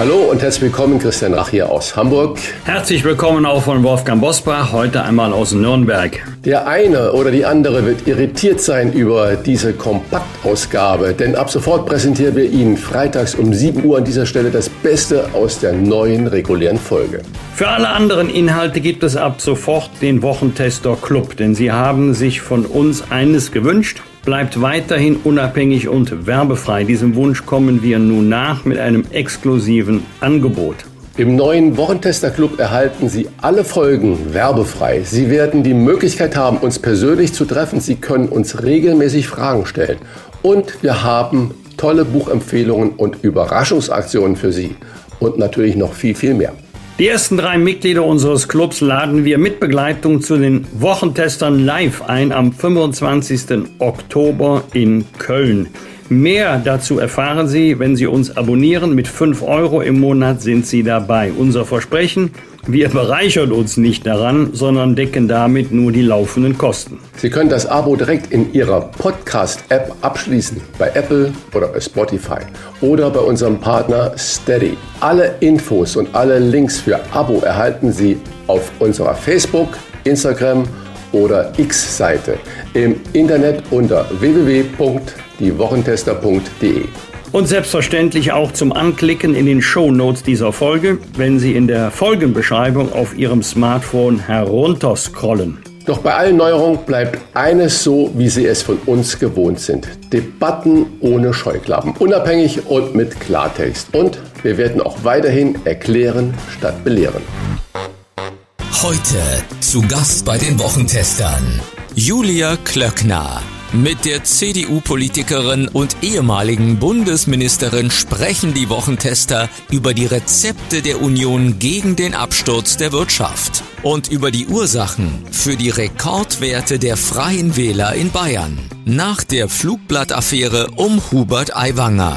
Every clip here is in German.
Hallo und herzlich willkommen, Christian Rach hier aus Hamburg. Herzlich willkommen auch von Wolfgang Bosbach, heute einmal aus Nürnberg. Der eine oder die andere wird irritiert sein über diese Kompaktausgabe, denn ab sofort präsentieren wir Ihnen freitags um 7 Uhr an dieser Stelle das Beste aus der neuen regulären Folge. Für alle anderen Inhalte gibt es ab sofort den Wochentester Club, denn Sie haben sich von uns eines gewünscht, bleibt weiterhin unabhängig und werbefrei. Diesem Wunsch kommen wir nun nach mit einem exklusiven Angebot. Im neuen Wochentester Club erhalten Sie alle Folgen werbefrei. Sie werden die Möglichkeit haben, uns persönlich zu treffen. Sie können uns regelmäßig Fragen stellen. Und wir haben tolle Buchempfehlungen und Überraschungsaktionen für Sie. Und natürlich noch viel, viel mehr. Die ersten drei Mitglieder unseres Clubs laden wir mit Begleitung zu den Wochentestern live ein am 25. Oktober in Köln. Mehr dazu erfahren Sie, wenn Sie uns abonnieren. Mit 5 Euro im Monat sind Sie dabei. Unser Versprechen, wir bereichern uns nicht daran, sondern decken damit nur die laufenden Kosten. Sie können das Abo direkt in Ihrer Podcast-App abschließen, bei Apple oder bei Spotify oder bei unserem Partner Steady. Alle Infos und alle Links für Abo erhalten Sie auf unserer Facebook, Instagram oder X-Seite im Internet unter www.diewochentester.de. Und selbstverständlich auch zum Anklicken in den Show Notes dieser Folge, wenn Sie in der Folgenbeschreibung auf Ihrem Smartphone herunterscrollen. Doch bei allen Neuerungen bleibt eines so, wie Sie es von uns gewohnt sind. Debatten ohne Scheuklappen, unabhängig und mit Klartext. Und wir werden auch weiterhin erklären statt belehren. Heute zu Gast bei den Wochentestern Julia Klöckner. Mit der CDU-Politikerin und ehemaligen Bundesministerin sprechen die Wochentester über die Rezepte der Union gegen den Absturz der Wirtschaft und über die Ursachen für die Rekordwerte der Freien Wähler in Bayern nach der Flugblattaffäre um Hubert Aiwanger.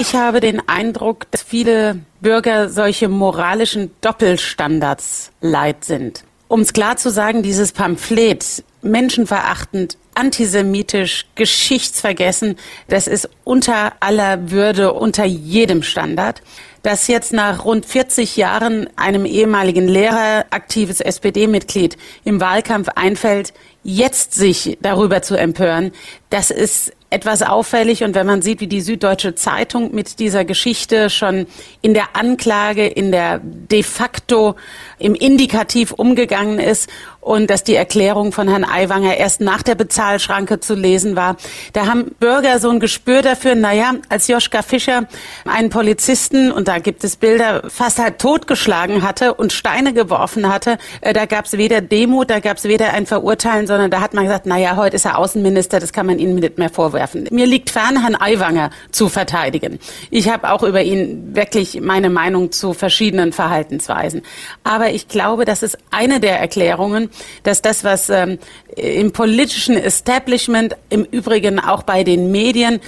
Ich habe den Eindruck, dass viele Bürger solche moralischen Doppelstandards leid sind. Um es klar zu sagen, dieses Pamphlet, menschenverachtend, antisemitisch, geschichtsvergessen, das ist unter aller Würde, unter jedem Standard. Dass jetzt nach rund 40 Jahren einem ehemaligen Lehrer, aktives SPD-Mitglied im Wahlkampf einfällt, jetzt sich darüber zu empören, das ist etwas auffällig. Und wenn man sieht, wie die Süddeutsche Zeitung mit dieser Geschichte schon in der Anklage, in der de facto, im Indikativ umgegangen ist und dass die Erklärung von Herrn Aiwanger erst nach der Bezahlschranke zu lesen war, da haben Bürger so ein Gespür dafür, naja, als Joschka Fischer einen Polizisten, und da gibt es Bilder, fast halt totgeschlagen hatte und Steine geworfen hatte, äh, da gab es weder Demut, da gab es weder ein Verurteilen, sondern da hat man gesagt, naja, heute ist er Außenminister, das kann man ihm nicht mehr vorwerfen. Mir liegt fern, Herrn Aiwanger zu verteidigen. Ich habe auch über ihn wirklich meine Meinung zu verschiedenen Verhaltensweisen. Aber ich glaube, das ist eine der Erklärungen, dass das, was ähm, im politischen Establishment, im Übrigen auch bei den Medien,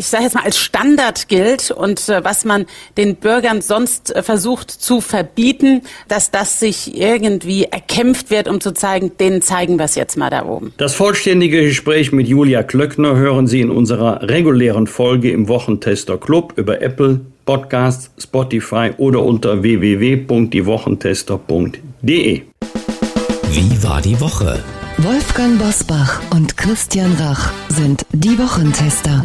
ich sage jetzt mal als Standard gilt und äh, was man den Bürgern sonst äh, versucht zu verbieten, dass das sich irgendwie erkämpft wird, um zu zeigen, denen zeigen wir es jetzt mal da oben. Das vollständige Gespräch mit Julia Klöckner hören Sie in unserer regulären Folge im Wochentester Club über Apple Podcasts, Spotify oder unter www.diewochentester.de. Wie war die Woche? Wolfgang Bosbach und Christian Rach sind die Wochentester.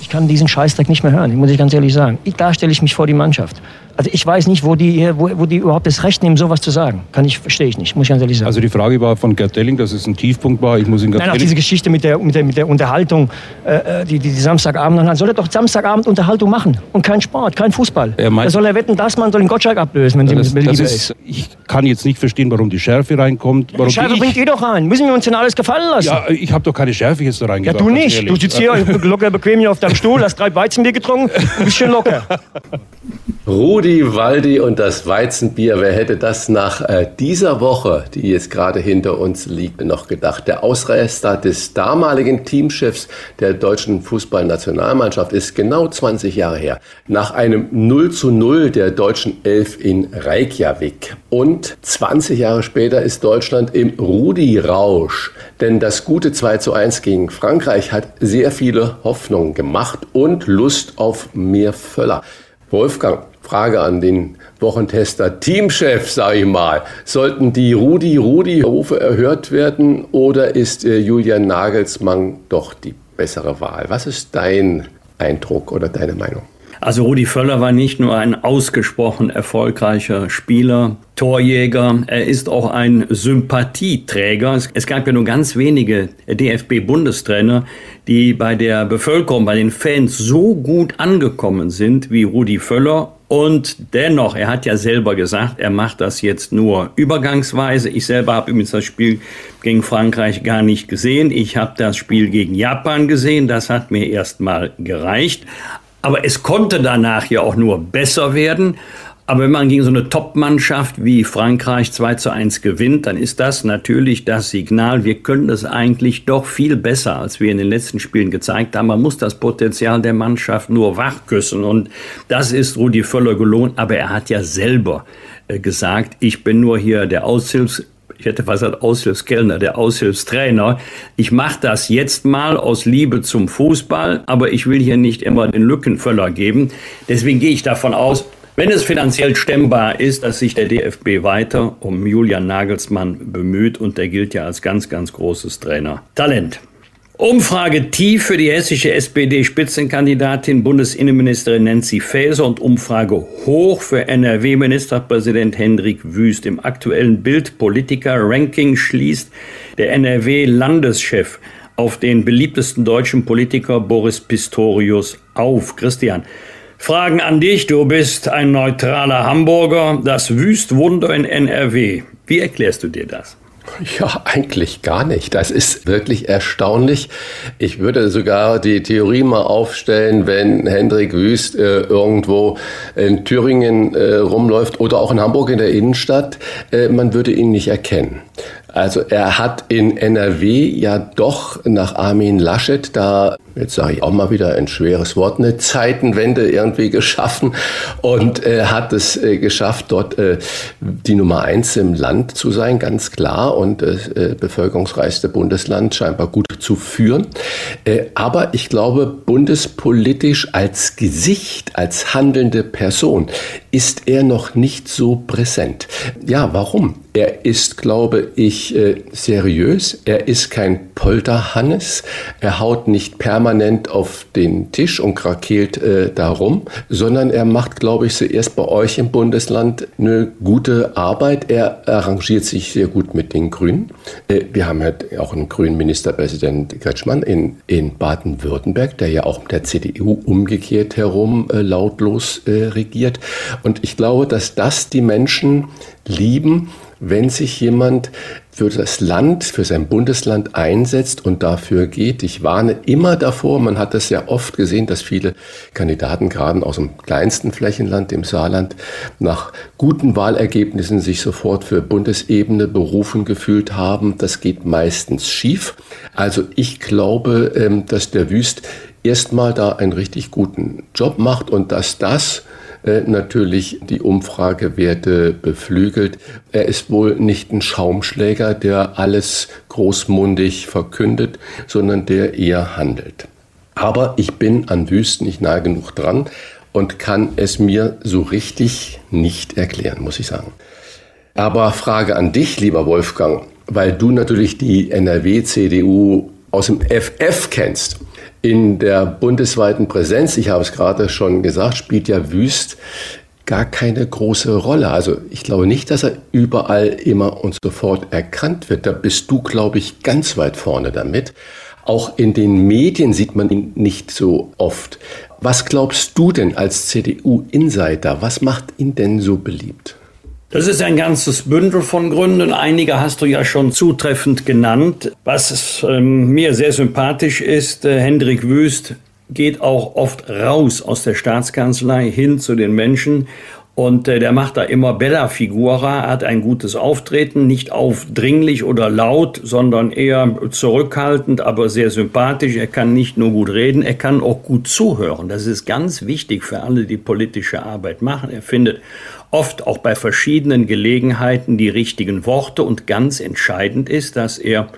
Ich kann diesen Scheißdreck nicht mehr hören, muss ich ganz ehrlich sagen. Ich, da stelle ich mich vor die Mannschaft. Also ich weiß nicht, wo die, wo, wo die überhaupt das Recht nehmen, sowas zu sagen. Kann ich, verstehe ich nicht, muss ich ganz ehrlich sagen. Also die Frage war von Gerd Delling, dass es ein Tiefpunkt war. Ich muss ihn Nein, auch diese Geschichte mit der, mit der, mit der Unterhaltung, äh, die, die, die Samstagabend, dann soll er doch Samstagabend Unterhaltung machen und kein Sport, kein Fußball. Er meint- da soll er wetten, dass man soll den Gottschalk ablösen, wenn das, mit das Liebe ist, ich kann jetzt nicht verstehen, warum die Schärfe reinkommt. Warum Die Scheibe ich, bringt ihr doch rein. Müssen wir uns denn alles gefallen lassen? ja, ich habe doch keine Schärfe jetzt da Ja, reingebracht. du ganz nicht. Du sitzt hier locker bequem hier auf deinem Stuhl, hast drei Weizenbier getrunken und bist schön locker. Rudi Waldi und das Weizenbier. Wer hätte das nach äh, dieser Woche, die jetzt gerade hinter uns liegt, noch gedacht? Der Ausreißer des damaligen Teamchefs der deutschen Fußballnationalmannschaft ist genau 20 Jahre her. Nach einem 0 zu 0 der deutschen Elf in Reykjavik. Und 20 Jahre später ist Deutschland im Rudi-Rausch. Denn das gute 2 zu 1 gegen Frankreich hat sehr viele Hoffnungen gemacht und Lust auf mehr Völler. Wolfgang, Frage an den Wochentester Teamchef, sage ich mal. Sollten die Rudi-Rudi-Rufe erhört werden oder ist äh, Julian Nagelsmann doch die bessere Wahl? Was ist dein Eindruck oder deine Meinung? Also Rudi Völler war nicht nur ein ausgesprochen erfolgreicher Spieler, Torjäger, er ist auch ein Sympathieträger. Es gab ja nur ganz wenige DFB-Bundestrainer, die bei der Bevölkerung, bei den Fans so gut angekommen sind wie Rudi Völler und dennoch, er hat ja selber gesagt, er macht das jetzt nur übergangsweise. Ich selber habe übrigens das Spiel gegen Frankreich gar nicht gesehen. Ich habe das Spiel gegen Japan gesehen. Das hat mir erstmal gereicht. Aber es konnte danach ja auch nur besser werden. Aber wenn man gegen so eine Top-Mannschaft wie Frankreich 2 zu 1 gewinnt, dann ist das natürlich das Signal, wir können das eigentlich doch viel besser, als wir in den letzten Spielen gezeigt haben. Man muss das Potenzial der Mannschaft nur wachküssen. Und das ist Rudi Völler gelohnt. Aber er hat ja selber äh, gesagt, ich bin nur hier der Aushilfs ich hätte fast gesagt Aushilfskellner, der Aushilfstrainer. Ich mache das jetzt mal aus Liebe zum Fußball, aber ich will hier nicht immer den Lückenvöller geben. Deswegen gehe ich davon aus, wenn es finanziell stemmbar ist, dass sich der DFB weiter um Julian Nagelsmann bemüht und der gilt ja als ganz, ganz großes Trainer. Talent. Umfrage tief für die hessische SPD-Spitzenkandidatin Bundesinnenministerin Nancy Faeser und Umfrage hoch für NRW-Ministerpräsident Hendrik Wüst. Im aktuellen Bild-Politiker-Ranking schließt der NRW-Landeschef auf den beliebtesten deutschen Politiker Boris Pistorius auf. Christian, Fragen an dich. Du bist ein neutraler Hamburger, das Wüstwunder in NRW. Wie erklärst du dir das? Ja, eigentlich gar nicht. Das ist wirklich erstaunlich. Ich würde sogar die Theorie mal aufstellen, wenn Hendrik Wüst äh, irgendwo in Thüringen äh, rumläuft oder auch in Hamburg in der Innenstadt, äh, man würde ihn nicht erkennen. Also er hat in NRW ja doch nach Armin Laschet da, jetzt sage ich auch mal wieder ein schweres Wort, eine Zeitenwende irgendwie geschaffen und äh, hat es äh, geschafft, dort äh, die Nummer eins im Land zu sein, ganz klar und das äh, bevölkerungsreichste Bundesland scheinbar gut zu führen. Äh, aber ich glaube, bundespolitisch als Gesicht, als handelnde Person ist er noch nicht so präsent. Ja, warum? Er ist, glaube ich, äh, seriös. Er ist kein Polterhannes. Er haut nicht permanent auf den Tisch und krakeelt äh, darum, sondern er macht, glaube ich, zuerst bei euch im Bundesland eine gute Arbeit. Er arrangiert sich sehr gut mit den Grünen. Äh, wir haben ja auch einen grünen Ministerpräsident Kretschmann in, in Baden-Württemberg, der ja auch mit der CDU umgekehrt herum äh, lautlos äh, regiert. Und ich glaube, dass das die Menschen lieben, wenn sich jemand für das Land, für sein Bundesland einsetzt und dafür geht. Ich warne immer davor, man hat das ja oft gesehen, dass viele Kandidaten gerade aus dem kleinsten Flächenland, dem Saarland, nach guten Wahlergebnissen sich sofort für Bundesebene berufen gefühlt haben. Das geht meistens schief. Also ich glaube, ähm, dass der Wüst erstmal da einen richtig guten Job macht und dass das äh, natürlich die Umfragewerte beflügelt. Er ist wohl nicht ein Schaumschläger, der alles großmundig verkündet, sondern der eher handelt. Aber ich bin an Wüsten nicht nahe genug dran und kann es mir so richtig nicht erklären, muss ich sagen. Aber Frage an dich, lieber Wolfgang, weil du natürlich die NRW-CDU aus dem FF kennst. In der bundesweiten Präsenz, ich habe es gerade schon gesagt, spielt ja Wüst gar keine große Rolle. Also ich glaube nicht, dass er überall immer und sofort erkannt wird. Da bist du, glaube ich, ganz weit vorne damit. Auch in den Medien sieht man ihn nicht so oft. Was glaubst du denn als CDU-Insider? Was macht ihn denn so beliebt? Das ist ein ganzes Bündel von Gründen. Einige hast du ja schon zutreffend genannt. Was ähm, mir sehr sympathisch ist, äh, Hendrik Wüst geht auch oft raus aus der Staatskanzlei hin zu den Menschen. Und äh, der macht da immer bella figura, hat ein gutes Auftreten, nicht aufdringlich oder laut, sondern eher zurückhaltend, aber sehr sympathisch. Er kann nicht nur gut reden, er kann auch gut zuhören. Das ist ganz wichtig für alle, die politische Arbeit machen. Er findet oft auch bei verschiedenen Gelegenheiten die richtigen Worte und ganz entscheidend ist, dass er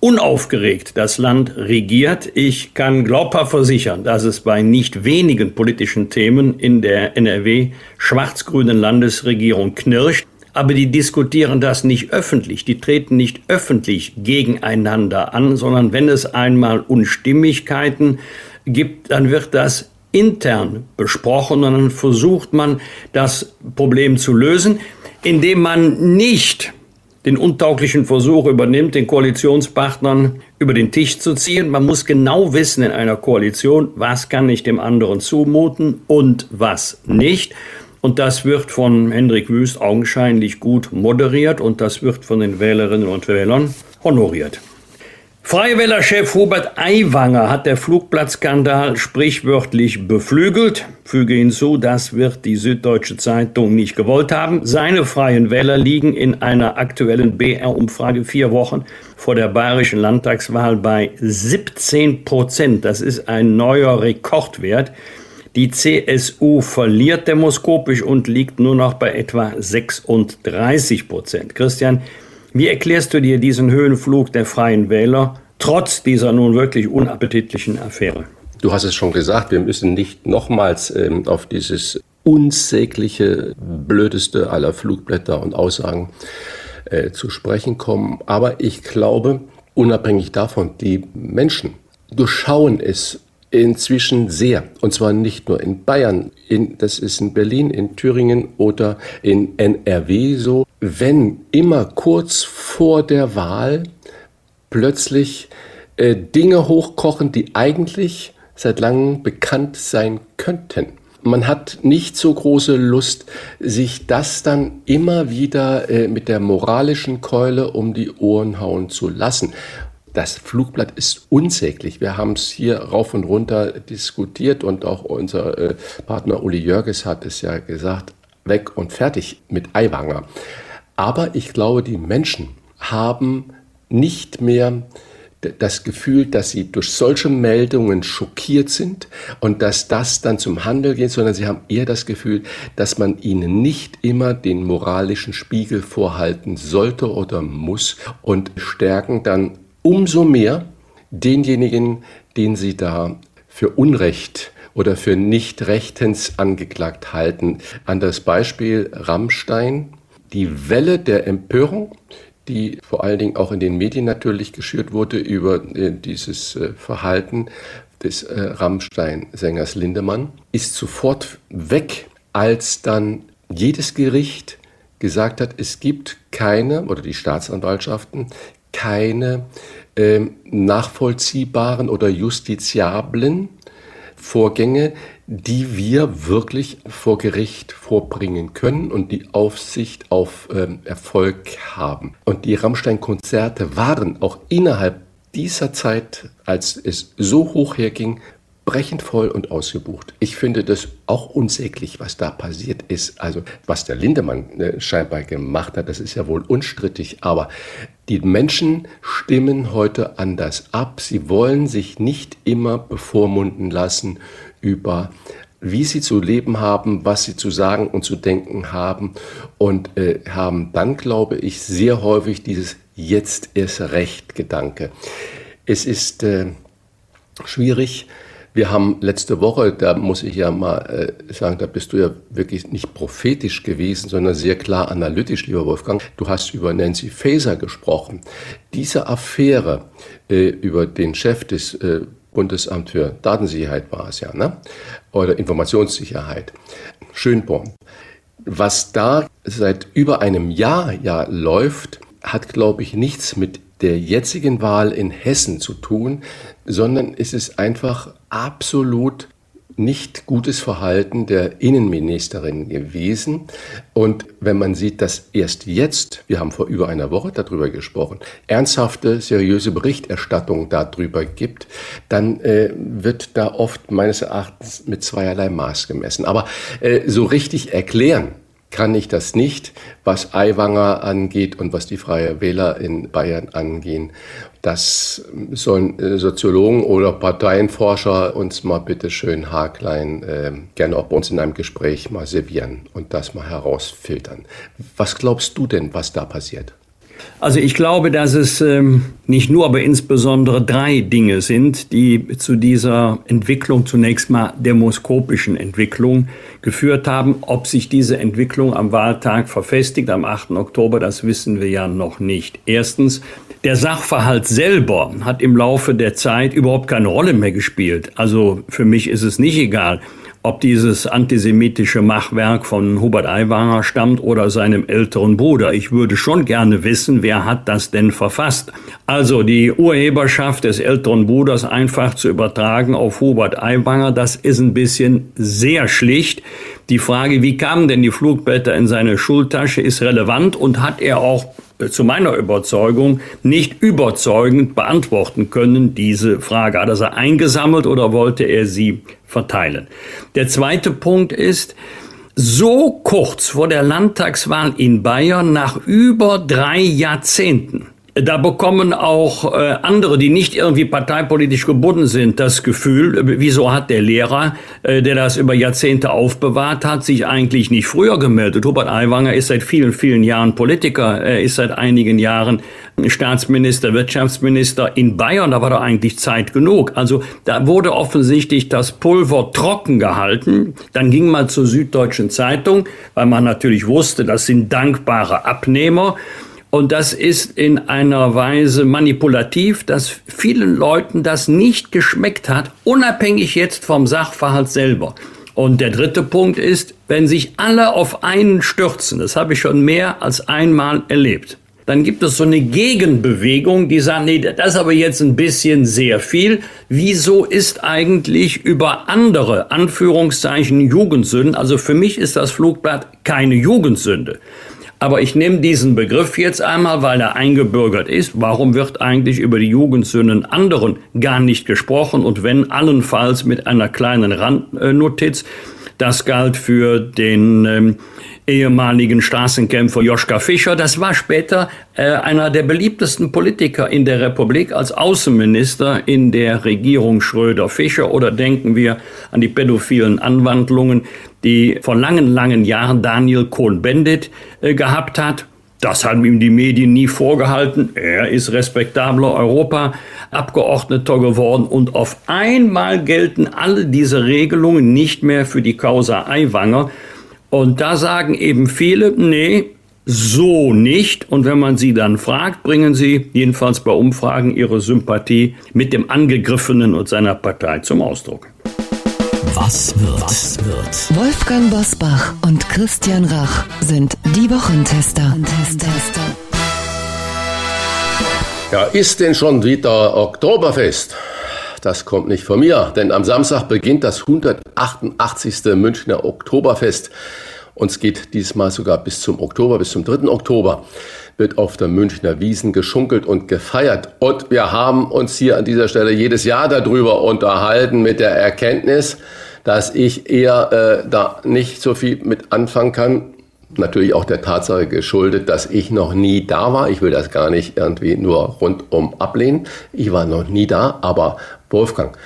unaufgeregt das Land regiert. Ich kann glaubhaft versichern, dass es bei nicht wenigen politischen Themen in der NRW schwarz-grünen Landesregierung knirscht. Aber die diskutieren das nicht öffentlich, die treten nicht öffentlich gegeneinander an, sondern wenn es einmal Unstimmigkeiten gibt, dann wird das intern besprochen und dann versucht man das Problem zu lösen, indem man nicht den untauglichen Versuch übernimmt, den Koalitionspartnern über den Tisch zu ziehen. Man muss genau wissen in einer Koalition, was kann ich dem anderen zumuten und was nicht. Und das wird von Hendrik Wüst augenscheinlich gut moderiert und das wird von den Wählerinnen und Wählern honoriert. Freie Wähler-Chef Hubert Aiwanger hat der Flugplatzskandal sprichwörtlich beflügelt. Füge hinzu, das wird die Süddeutsche Zeitung nicht gewollt haben. Seine Freien Wähler liegen in einer aktuellen BR-Umfrage vier Wochen vor der bayerischen Landtagswahl bei 17 Prozent. Das ist ein neuer Rekordwert. Die CSU verliert demoskopisch und liegt nur noch bei etwa 36 Prozent. Christian, wie erklärst du dir diesen Höhenflug der Freien Wähler trotz dieser nun wirklich unappetitlichen Affäre? Du hast es schon gesagt, wir müssen nicht nochmals ähm, auf dieses unsägliche, blödeste aller Flugblätter und Aussagen äh, zu sprechen kommen. Aber ich glaube, unabhängig davon, die Menschen durchschauen es inzwischen sehr. Und zwar nicht nur in Bayern, in, das ist in Berlin, in Thüringen oder in NRW so, wenn immer kurz vor der Wahl plötzlich äh, Dinge hochkochen, die eigentlich seit langem bekannt sein könnten. Man hat nicht so große Lust, sich das dann immer wieder äh, mit der moralischen Keule um die Ohren hauen zu lassen. Das Flugblatt ist unsäglich. Wir haben es hier rauf und runter diskutiert und auch unser äh, Partner Uli Jörges hat es ja gesagt, weg und fertig mit Eiwanger. Aber ich glaube, die Menschen haben nicht mehr das Gefühl, dass sie durch solche Meldungen schockiert sind und dass das dann zum Handel geht, sondern sie haben eher das Gefühl, dass man ihnen nicht immer den moralischen Spiegel vorhalten sollte oder muss und stärken dann umso mehr denjenigen, den sie da für Unrecht oder für nicht rechtens angeklagt halten. An das Beispiel Rammstein die Welle der Empörung, die vor allen Dingen auch in den Medien natürlich geschürt wurde über äh, dieses äh, Verhalten des äh, Rammstein-Sängers Lindemann, ist sofort weg, als dann jedes Gericht gesagt hat, es gibt keine, oder die Staatsanwaltschaften, keine äh, nachvollziehbaren oder justiziablen Vorgänge, die wir wirklich vor Gericht vorbringen können und die Aufsicht auf ähm, Erfolg haben. Und die Rammstein-Konzerte waren auch innerhalb dieser Zeit, als es so hoch herging, brechend voll und ausgebucht. Ich finde das auch unsäglich, was da passiert ist. Also was der Lindemann äh, scheinbar gemacht hat, das ist ja wohl unstrittig. Aber die Menschen stimmen heute anders ab. Sie wollen sich nicht immer bevormunden lassen über wie sie zu leben haben, was sie zu sagen und zu denken haben und äh, haben dann, glaube ich, sehr häufig dieses Jetzt erst recht Gedanke. Es ist äh, schwierig, wir haben letzte Woche, da muss ich ja mal äh, sagen, da bist du ja wirklich nicht prophetisch gewesen, sondern sehr klar analytisch, lieber Wolfgang. Du hast über Nancy Faeser gesprochen. Diese Affäre äh, über den Chef des äh, Bundesamt für Datensicherheit war es ja, ne? oder Informationssicherheit, Schönborn. Was da seit über einem Jahr ja läuft, hat, glaube ich, nichts mit der jetzigen Wahl in Hessen zu tun, sondern es ist einfach absolut nicht gutes Verhalten der Innenministerin gewesen. Und wenn man sieht, dass erst jetzt, wir haben vor über einer Woche darüber gesprochen, ernsthafte, seriöse Berichterstattung darüber gibt, dann äh, wird da oft meines Erachtens mit zweierlei Maß gemessen. Aber äh, so richtig erklären kann ich das nicht, was Aiwanger angeht und was die Freie Wähler in Bayern angehen. Das sollen äh, Soziologen oder Parteienforscher uns mal bitte schön haarklein äh, gerne auch bei uns in einem Gespräch mal servieren und das mal herausfiltern. Was glaubst du denn, was da passiert? Also ich glaube, dass es ähm, nicht nur, aber insbesondere drei Dinge sind, die zu dieser Entwicklung, zunächst mal demoskopischen Entwicklung, geführt haben. Ob sich diese Entwicklung am Wahltag verfestigt, am 8. Oktober, das wissen wir ja noch nicht. Erstens, der Sachverhalt selber hat im Laufe der Zeit überhaupt keine Rolle mehr gespielt. Also für mich ist es nicht egal, ob dieses antisemitische Machwerk von Hubert Aiwanger stammt oder seinem älteren Bruder. Ich würde schon gerne wissen, wer hat das denn verfasst. Also die Urheberschaft des älteren Bruders einfach zu übertragen auf Hubert Aiwanger, das ist ein bisschen sehr schlicht. Die Frage, wie kamen denn die Flugblätter in seine Schultasche, ist relevant und hat er auch zu meiner Überzeugung nicht überzeugend beantworten können, diese Frage. Hat er sie eingesammelt oder wollte er sie verteilen? Der zweite Punkt ist, so kurz vor der Landtagswahl in Bayern, nach über drei Jahrzehnten, da bekommen auch äh, andere, die nicht irgendwie parteipolitisch gebunden sind, das Gefühl, äh, wieso hat der Lehrer, äh, der das über Jahrzehnte aufbewahrt hat, sich eigentlich nicht früher gemeldet? Hubert Aiwanger ist seit vielen, vielen Jahren Politiker, er ist seit einigen Jahren Staatsminister, Wirtschaftsminister in Bayern, da war da eigentlich Zeit genug. Also da wurde offensichtlich das Pulver trocken gehalten. Dann ging man zur Süddeutschen Zeitung, weil man natürlich wusste, das sind dankbare Abnehmer. Und das ist in einer Weise manipulativ, dass vielen Leuten das nicht geschmeckt hat, unabhängig jetzt vom Sachverhalt selber. Und der dritte Punkt ist, wenn sich alle auf einen stürzen, das habe ich schon mehr als einmal erlebt, dann gibt es so eine Gegenbewegung, die sagt, nee, das ist aber jetzt ein bisschen sehr viel. Wieso ist eigentlich über andere Anführungszeichen Jugendsünden, also für mich ist das Flugblatt keine Jugendsünde. Aber ich nehme diesen Begriff jetzt einmal, weil er eingebürgert ist. Warum wird eigentlich über die Jugendsünden anderen gar nicht gesprochen? Und wenn allenfalls mit einer kleinen Randnotiz. Das galt für den ähm, ehemaligen Straßenkämpfer Joschka Fischer. Das war später äh, einer der beliebtesten Politiker in der Republik als Außenminister in der Regierung Schröder-Fischer. Oder denken wir an die pädophilen Anwandlungen die vor langen, langen Jahren Daniel Cohn-Bendit äh, gehabt hat. Das haben ihm die Medien nie vorgehalten. Er ist respektabler Europaabgeordneter geworden und auf einmal gelten alle diese Regelungen nicht mehr für die Causa Aiwanger. Und da sagen eben viele, nee, so nicht. Und wenn man sie dann fragt, bringen sie jedenfalls bei Umfragen ihre Sympathie mit dem Angegriffenen und seiner Partei zum Ausdruck. Was wird? Was wird? Wolfgang Bosbach und Christian Rach sind die Wochentester. Ja, ist denn schon wieder Oktoberfest? Das kommt nicht von mir, denn am Samstag beginnt das 188. Münchner Oktoberfest. Und es geht diesmal sogar bis zum Oktober, bis zum 3. Oktober wird auf der Münchner Wiesen geschunkelt und gefeiert. Und wir haben uns hier an dieser Stelle jedes Jahr darüber unterhalten mit der Erkenntnis, dass ich eher äh, da nicht so viel mit anfangen kann. Natürlich auch der Tatsache geschuldet, dass ich noch nie da war. Ich will das gar nicht irgendwie nur rundum ablehnen. Ich war noch nie da, aber Wolfgang,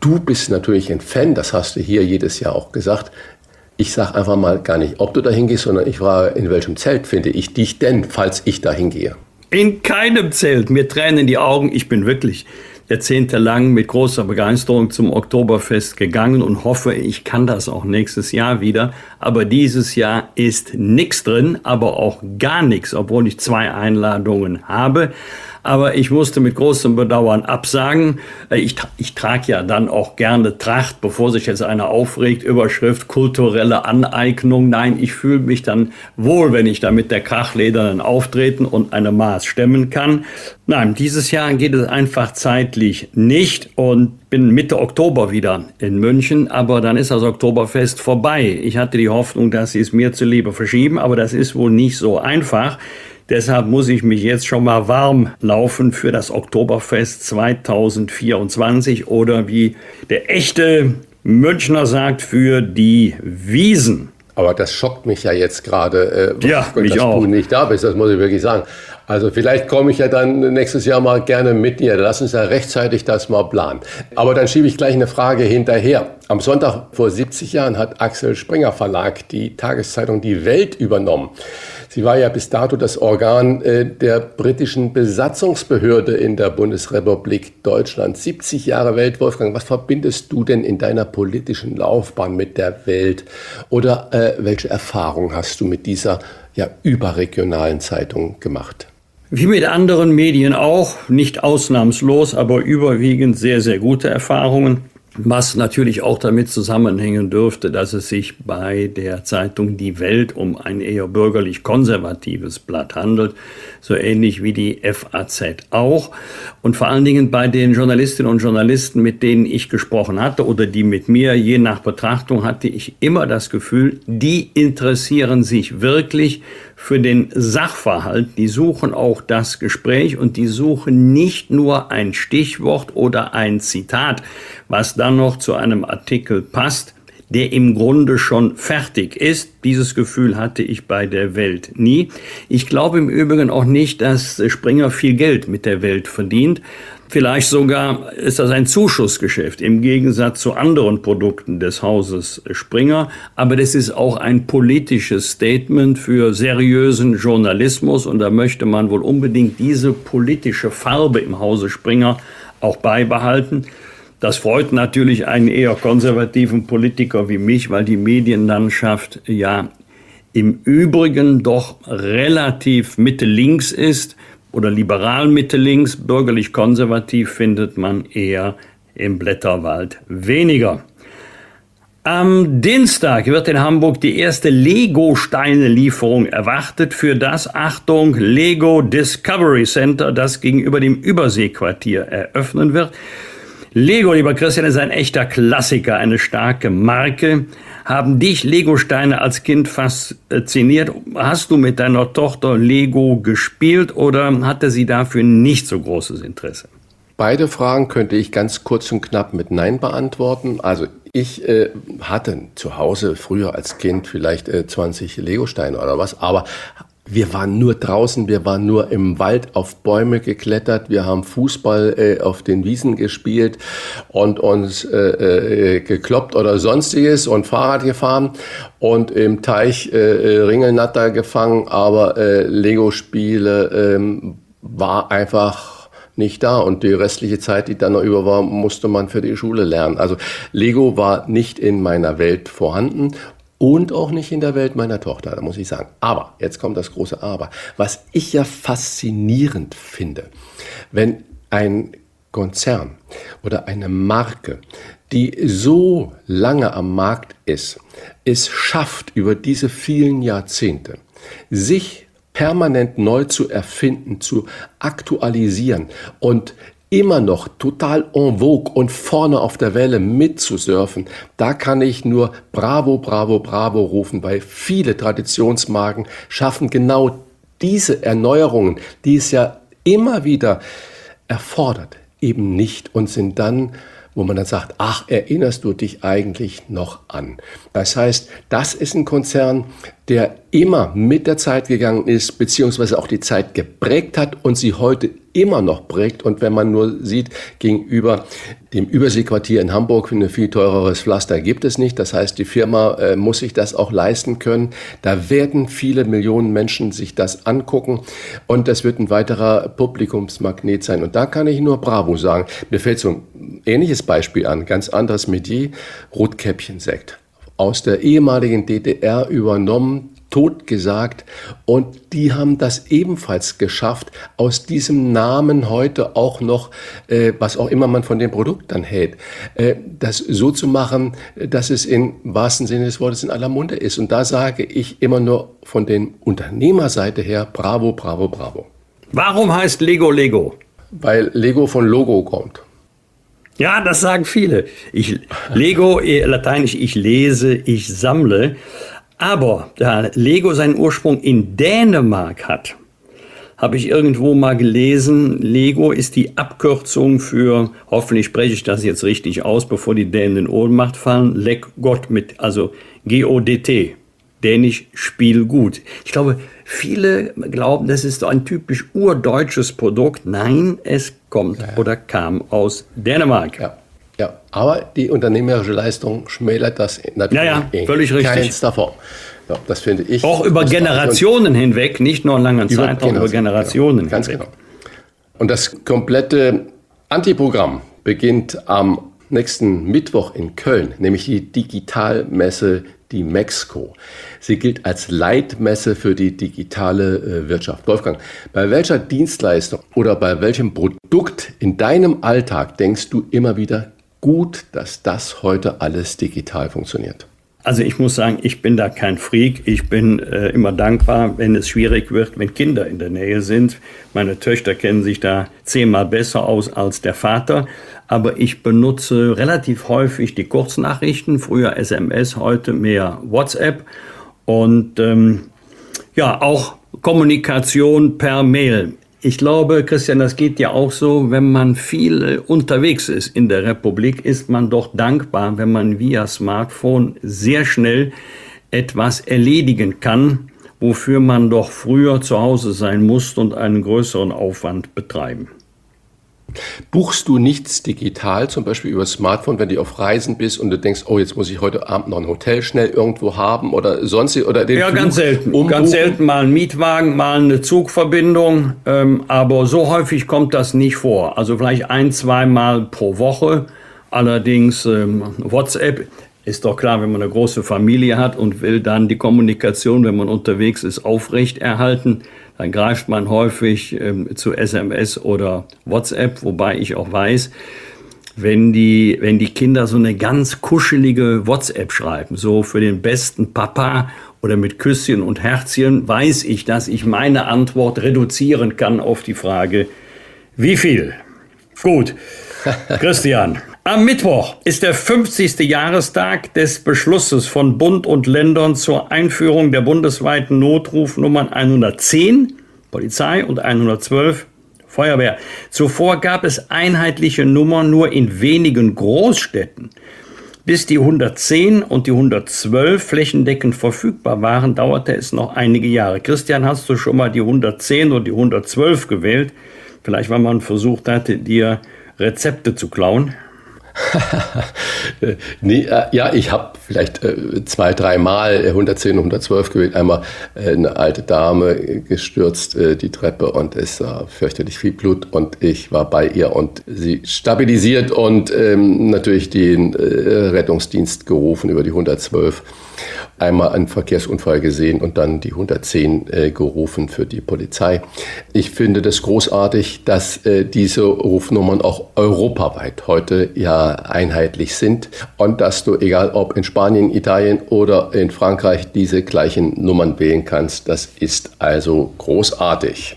du bist natürlich ein Fan, das hast du hier jedes Jahr auch gesagt. Ich sage einfach mal gar nicht, ob du da hingehst, sondern ich frage, in welchem Zelt finde ich dich denn, falls ich da hingehe? In keinem Zelt. Mir tränen die Augen. Ich bin wirklich jahrzehntelang mit großer Begeisterung zum Oktoberfest gegangen und hoffe, ich kann das auch nächstes Jahr wieder. Aber dieses Jahr ist nichts drin, aber auch gar nichts, obwohl ich zwei Einladungen habe. Aber ich musste mit großem Bedauern absagen. Ich, ich trage ja dann auch gerne Tracht, bevor sich jetzt einer aufregt, Überschrift kulturelle Aneignung. Nein, ich fühle mich dann wohl, wenn ich da mit der Krachledernen auftreten und eine Maß stemmen kann. Nein, dieses Jahr geht es einfach zeitlich nicht und bin Mitte Oktober wieder in München, aber dann ist das Oktoberfest vorbei. Ich hatte die Hoffnung, dass sie es mir zuliebe verschieben, aber das ist wohl nicht so einfach. Deshalb muss ich mich jetzt schon mal warm laufen für das Oktoberfest 2024 oder wie der echte Münchner sagt, für die Wiesen. Aber das schockt mich ja jetzt gerade, äh, ja, dass du nicht da bist, das muss ich wirklich sagen. Also vielleicht komme ich ja dann nächstes Jahr mal gerne mit dir. Lass uns ja rechtzeitig das mal planen. Aber dann schiebe ich gleich eine Frage hinterher. Am Sonntag vor 70 Jahren hat Axel Springer Verlag die Tageszeitung Die Welt übernommen. Sie war ja bis dato das Organ äh, der britischen Besatzungsbehörde in der Bundesrepublik Deutschland. 70 Jahre Welt, Wolfgang. Was verbindest du denn in deiner politischen Laufbahn mit der Welt? Oder äh, welche Erfahrung hast du mit dieser ja, überregionalen Zeitung gemacht? Wie mit anderen Medien auch, nicht ausnahmslos, aber überwiegend sehr, sehr gute Erfahrungen. Was natürlich auch damit zusammenhängen dürfte, dass es sich bei der Zeitung Die Welt um ein eher bürgerlich konservatives Blatt handelt, so ähnlich wie die FAZ auch. Und vor allen Dingen bei den Journalistinnen und Journalisten, mit denen ich gesprochen hatte oder die mit mir, je nach Betrachtung, hatte ich immer das Gefühl, die interessieren sich wirklich für den Sachverhalt, die suchen auch das Gespräch und die suchen nicht nur ein Stichwort oder ein Zitat, was dann noch zu einem Artikel passt, der im Grunde schon fertig ist. Dieses Gefühl hatte ich bei der Welt nie. Ich glaube im Übrigen auch nicht, dass Springer viel Geld mit der Welt verdient, Vielleicht sogar ist das ein Zuschussgeschäft im Gegensatz zu anderen Produkten des Hauses Springer. Aber das ist auch ein politisches Statement für seriösen Journalismus. Und da möchte man wohl unbedingt diese politische Farbe im Hause Springer auch beibehalten. Das freut natürlich einen eher konservativen Politiker wie mich, weil die Medienlandschaft ja im Übrigen doch relativ Mitte-Links ist oder liberal Mitte links, bürgerlich konservativ findet man eher im Blätterwald weniger. Am Dienstag wird in Hamburg die erste Lego-Steine-Lieferung erwartet für das, Achtung, Lego Discovery Center, das gegenüber dem Überseequartier eröffnen wird. Lego, lieber Christian, ist ein echter Klassiker, eine starke Marke. Haben dich Lego-Steine als Kind fasziniert? Hast du mit deiner Tochter Lego gespielt oder hatte sie dafür nicht so großes Interesse? Beide Fragen könnte ich ganz kurz und knapp mit Nein beantworten. Also ich äh, hatte zu Hause früher als Kind vielleicht äh, 20 Lego-Steine oder was, aber wir waren nur draußen, wir waren nur im Wald auf Bäume geklettert, wir haben Fußball äh, auf den Wiesen gespielt und uns äh, äh, gekloppt oder sonstiges und Fahrrad gefahren und im Teich äh, äh Ringelnatter gefangen, aber äh, Lego-Spiele äh, war einfach nicht da und die restliche Zeit, die dann noch über war, musste man für die Schule lernen. Also Lego war nicht in meiner Welt vorhanden und auch nicht in der Welt meiner Tochter, da muss ich sagen. Aber, jetzt kommt das große Aber. Was ich ja faszinierend finde, wenn ein Konzern oder eine Marke, die so lange am Markt ist, es schafft über diese vielen Jahrzehnte, sich permanent neu zu erfinden, zu aktualisieren und immer noch total en vogue und vorne auf der Welle mitzusurfen, da kann ich nur Bravo, Bravo, Bravo rufen, weil viele Traditionsmarken schaffen genau diese Erneuerungen, die es ja immer wieder erfordert, eben nicht und sind dann wo man dann sagt, ach, erinnerst du dich eigentlich noch an? Das heißt, das ist ein Konzern, der immer mit der Zeit gegangen ist, beziehungsweise auch die Zeit geprägt hat und sie heute immer noch prägt. Und wenn man nur sieht, gegenüber dem Überseequartier in Hamburg ein viel teureres Pflaster gibt es nicht. Das heißt, die Firma äh, muss sich das auch leisten können. Da werden viele Millionen Menschen sich das angucken und das wird ein weiterer Publikumsmagnet sein. Und da kann ich nur Bravo sagen. Mir fällt so ein ähnliches Beispiel an, ganz anderes Metier, Rotkäppchensekt. Aus der ehemaligen DDR übernommen, totgesagt und die haben das ebenfalls geschafft, aus diesem Namen heute auch noch, äh, was auch immer man von dem Produkt dann hält, äh, das so zu machen, dass es im wahrsten Sinne des Wortes in aller Munde ist. Und da sage ich immer nur von den Unternehmerseite her, bravo, bravo, bravo. Warum heißt Lego Lego? Weil Lego von Logo kommt. Ja, das sagen viele. Ich, Lego, äh, lateinisch, ich lese, ich sammle. Aber da Lego seinen Ursprung in Dänemark hat, habe ich irgendwo mal gelesen, Lego ist die Abkürzung für, hoffentlich spreche ich das jetzt richtig aus, bevor die Dänen in Ohnmacht fallen, Leg Gott mit, also G-O-D-T. Dänisch Spiel gut. Ich glaube, viele glauben, das ist ein typisch urdeutsches Produkt. Nein, es kommt ja. oder kam aus Dänemark. Ja. Ja, aber die unternehmerische Leistung schmälert das natürlich ja, ja, völlig richtig. keinster Form. Ja, das finde ich. Auch über Generationen hinweg, nicht nur einen langen über Zeitraum, über Generationen genau, Ganz hinweg. genau. Und das komplette Antiprogramm beginnt am nächsten Mittwoch in Köln, nämlich die Digitalmesse die Mexiko. Sie gilt als Leitmesse für die digitale äh, Wirtschaft. Wolfgang, bei welcher Dienstleistung oder bei welchem Produkt in deinem Alltag denkst du immer wieder, gut, dass das heute alles digital funktioniert? Also ich muss sagen, ich bin da kein Freak. Ich bin äh, immer dankbar, wenn es schwierig wird, wenn Kinder in der Nähe sind. Meine Töchter kennen sich da zehnmal besser aus als der Vater. Aber ich benutze relativ häufig die Kurznachrichten, früher SMS, heute mehr WhatsApp. Und ähm, ja, auch Kommunikation per Mail. Ich glaube, Christian, das geht ja auch so, wenn man viel unterwegs ist in der Republik, ist man doch dankbar, wenn man via Smartphone sehr schnell etwas erledigen kann, wofür man doch früher zu Hause sein musste und einen größeren Aufwand betreiben. Buchst du nichts digital, zum Beispiel über Smartphone, wenn du auf Reisen bist und du denkst, oh, jetzt muss ich heute Abend noch ein Hotel schnell irgendwo haben oder sonst oder den Ja, Flug ganz selten. Umbuchen? Ganz selten mal ein Mietwagen, mal eine Zugverbindung, ähm, aber so häufig kommt das nicht vor. Also vielleicht ein, zweimal pro Woche. Allerdings ähm, WhatsApp ist doch klar, wenn man eine große Familie hat und will dann die Kommunikation, wenn man unterwegs ist, aufrechterhalten dann greift man häufig ähm, zu SMS oder WhatsApp, wobei ich auch weiß, wenn die, wenn die Kinder so eine ganz kuschelige WhatsApp schreiben, so für den besten Papa oder mit Küsschen und Herzchen, weiß ich, dass ich meine Antwort reduzieren kann auf die Frage, wie viel? Gut. Christian, am Mittwoch ist der 50. Jahrestag des Beschlusses von Bund und Ländern zur Einführung der bundesweiten Notrufnummern 110 Polizei und 112 Feuerwehr. Zuvor gab es einheitliche Nummern nur in wenigen Großstädten. Bis die 110 und die 112 flächendeckend verfügbar waren, dauerte es noch einige Jahre. Christian, hast du schon mal die 110 und die 112 gewählt? Vielleicht, weil man versucht hatte, dir Rezepte zu klauen? nee, äh, ja, ich habe vielleicht äh, zwei, dreimal 110, 112 gewählt. Einmal äh, eine alte Dame gestürzt äh, die Treppe und es war fürchterlich viel Blut und ich war bei ihr und sie stabilisiert und ähm, natürlich den äh, Rettungsdienst gerufen über die 112 einmal einen Verkehrsunfall gesehen und dann die 110 äh, gerufen für die Polizei. Ich finde das großartig, dass äh, diese Rufnummern auch europaweit heute ja einheitlich sind und dass du, egal ob in Spanien, Italien oder in Frankreich, diese gleichen Nummern wählen kannst. Das ist also großartig.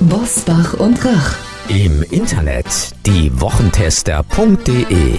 Bosbach und Rach. Im Internet diewochentester.de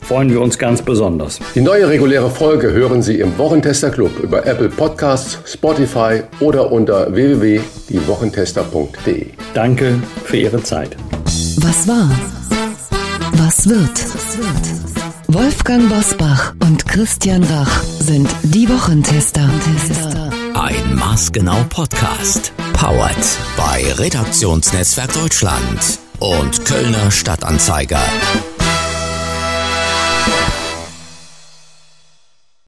freuen wir uns ganz besonders. Die neue reguläre Folge hören Sie im Wochentester Club über Apple Podcasts, Spotify oder unter www.diewochentester.de. Danke für Ihre Zeit. Was war? Was wird? Wolfgang Bosbach und Christian Rach sind die Wochentester. Ein Maßgenau Podcast. Powered bei Redaktionsnetzwerk Deutschland und Kölner Stadtanzeiger.